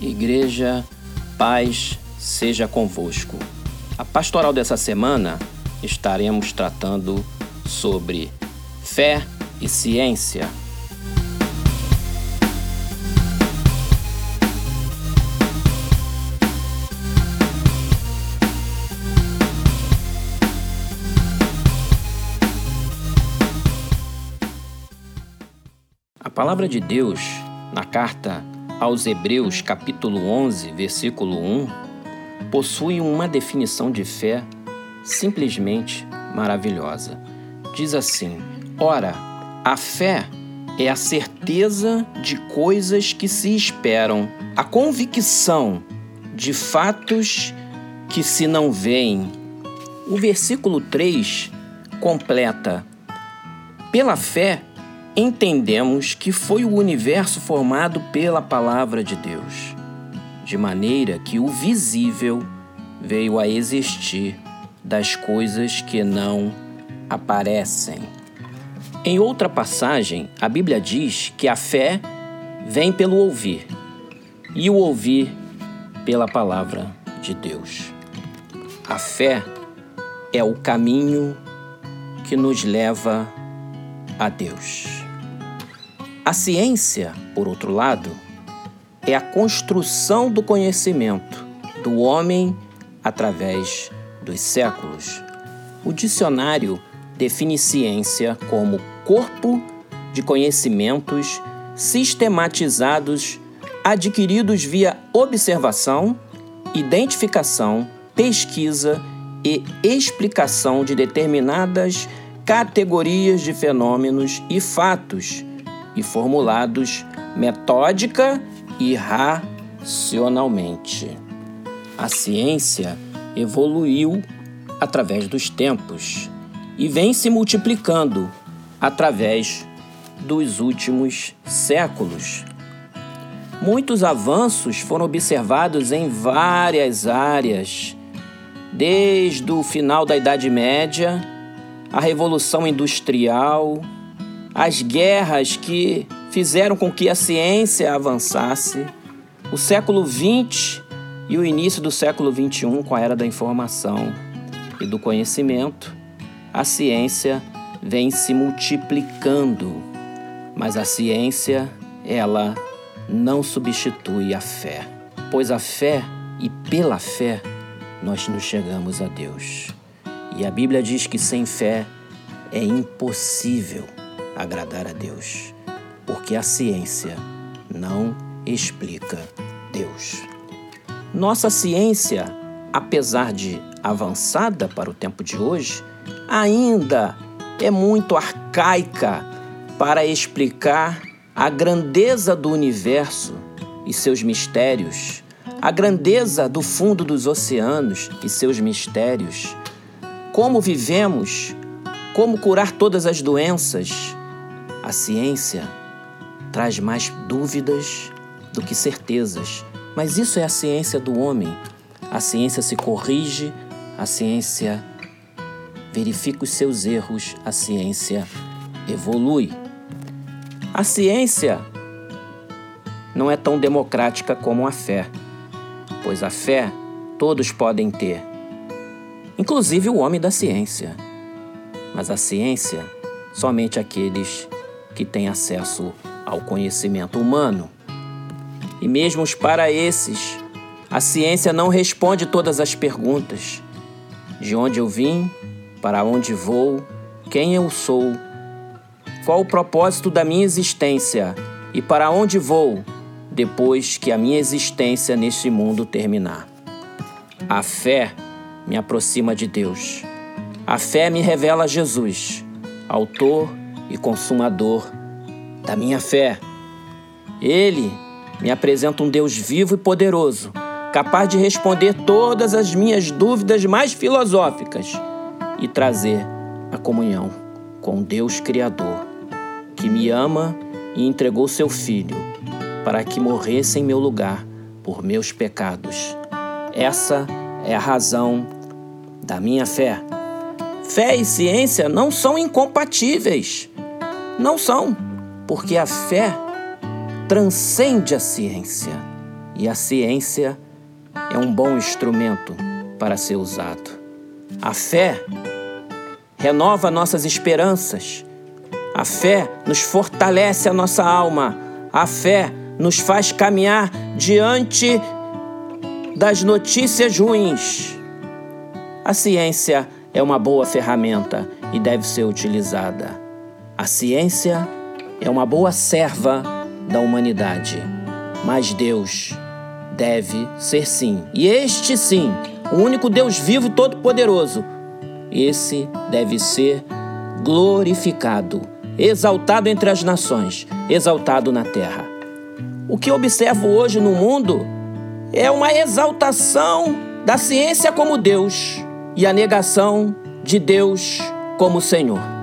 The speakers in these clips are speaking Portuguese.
Igreja, paz seja convosco. A pastoral dessa semana estaremos tratando sobre fé e ciência. A palavra de Deus, na carta aos Hebreus, capítulo 11, versículo 1, possui uma definição de fé simplesmente maravilhosa. Diz assim: Ora, a fé é a certeza de coisas que se esperam, a convicção de fatos que se não veem. O versículo 3 completa: Pela fé, entendemos que foi o universo formado pela palavra de Deus, de maneira que o visível veio a existir das coisas que não aparecem. Em outra passagem, a Bíblia diz que a fé vem pelo ouvir, e o ouvir pela palavra de Deus. A fé é o caminho que nos leva a Deus. A ciência, por outro lado, é a construção do conhecimento do homem através dos séculos. O dicionário define ciência como corpo de conhecimentos sistematizados adquiridos via observação, identificação, pesquisa e explicação de determinadas categorias de fenômenos e fatos e formulados metódica e racionalmente. A ciência evoluiu através dos tempos e vem se multiplicando através dos últimos séculos. Muitos avanços foram observados em várias áreas, desde o final da Idade Média, a Revolução Industrial, as guerras que fizeram com que a ciência avançasse, o século XX e o início do século XXI com a era da informação e do conhecimento, a ciência vem se multiplicando, mas a ciência, ela não substitui a fé, pois a fé e pela fé nós nos chegamos a Deus. E a Bíblia diz que sem fé é impossível agradar a Deus, porque a ciência não explica Deus. Nossa ciência, apesar de avançada para o tempo de hoje, ainda é muito arcaica para explicar a grandeza do universo e seus mistérios, a grandeza do fundo dos oceanos e seus mistérios, como vivemos, como curar todas as doenças, a ciência traz mais dúvidas do que certezas, mas isso é a ciência do homem. A ciência se corrige, a ciência verifica os seus erros, a ciência evolui. A ciência não é tão democrática como a fé, pois a fé todos podem ter, inclusive o homem da ciência. Mas a ciência, somente aqueles que têm acesso ao conhecimento humano. E mesmo para esses, a ciência não responde todas as perguntas: de onde eu vim, para onde vou, quem eu sou, qual o propósito da minha existência e para onde vou depois que a minha existência neste mundo terminar. A fé me aproxima de Deus. A fé me revela Jesus, autor e consumador da minha fé. Ele me apresenta um Deus vivo e poderoso, capaz de responder todas as minhas dúvidas mais filosóficas e trazer a comunhão com Deus Criador, que me ama e entregou seu Filho para que morresse em meu lugar por meus pecados. Essa é a razão da minha fé. Fé e ciência não são incompatíveis. Não são, porque a fé transcende a ciência. E a ciência é um bom instrumento para ser usado. A fé renova nossas esperanças. A fé nos fortalece a nossa alma. A fé nos faz caminhar diante das notícias ruins. A ciência é uma boa ferramenta e deve ser utilizada. A ciência é uma boa serva da humanidade, mas Deus deve ser sim. E este sim, o único Deus vivo todo-poderoso, esse deve ser glorificado, exaltado entre as nações, exaltado na terra. O que observo hoje no mundo é uma exaltação da ciência como Deus e a negação de Deus como Senhor.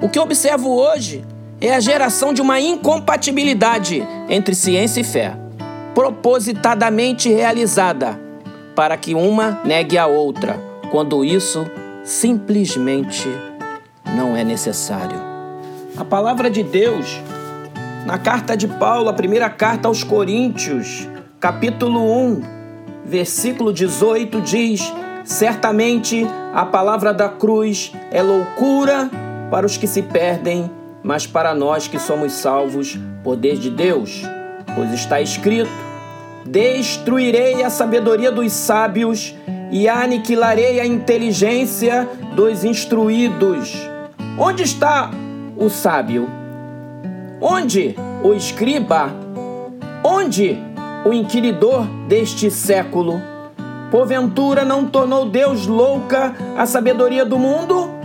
O que observo hoje é a geração de uma incompatibilidade entre ciência e fé, propositadamente realizada para que uma negue a outra, quando isso simplesmente não é necessário. A palavra de Deus, na carta de Paulo, a primeira carta aos Coríntios, capítulo 1, versículo 18, diz: Certamente a palavra da cruz é loucura para os que se perdem, mas para nós que somos salvos, poder de Deus. Pois está escrito: Destruirei a sabedoria dos sábios e aniquilarei a inteligência dos instruídos. Onde está o sábio? Onde o escriba? Onde o inquiridor deste século? Porventura não tornou Deus louca a sabedoria do mundo?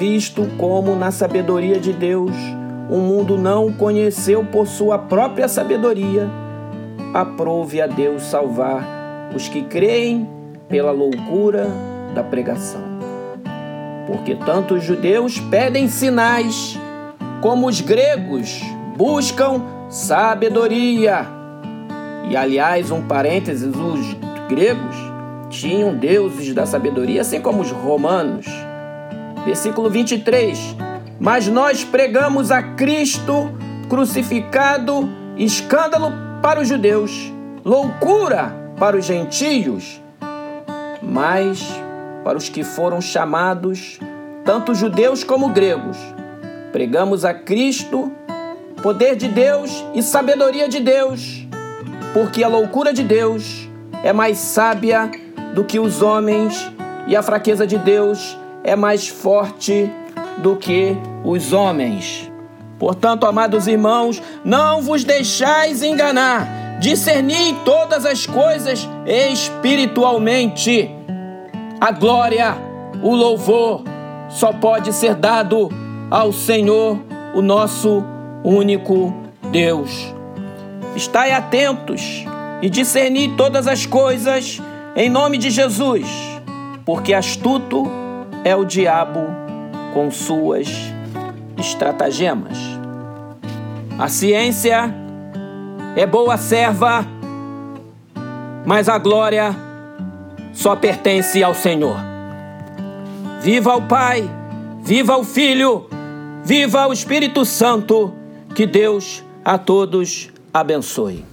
Visto como na sabedoria de Deus o mundo não o conheceu por sua própria sabedoria, aprove a Deus salvar os que creem pela loucura da pregação. Porque tanto os judeus pedem sinais, como os gregos buscam sabedoria. E aliás, um parênteses, os gregos tinham deuses da sabedoria, assim como os romanos. Versículo 23. Mas nós pregamos a Cristo crucificado, escândalo para os judeus, loucura para os gentios, mas para os que foram chamados, tanto judeus como gregos, pregamos a Cristo, poder de Deus e sabedoria de Deus, porque a loucura de Deus é mais sábia do que os homens e a fraqueza de Deus é mais forte do que os homens. Portanto, amados irmãos, não vos deixais enganar, discerni todas as coisas espiritualmente. A glória, o louvor só pode ser dado ao Senhor, o nosso único Deus. Estai atentos e discernir todas as coisas em nome de Jesus, porque astuto é o diabo com suas estratagemas. A ciência é boa serva, mas a glória só pertence ao Senhor. Viva o Pai, viva o Filho, viva o Espírito Santo, que Deus a todos abençoe.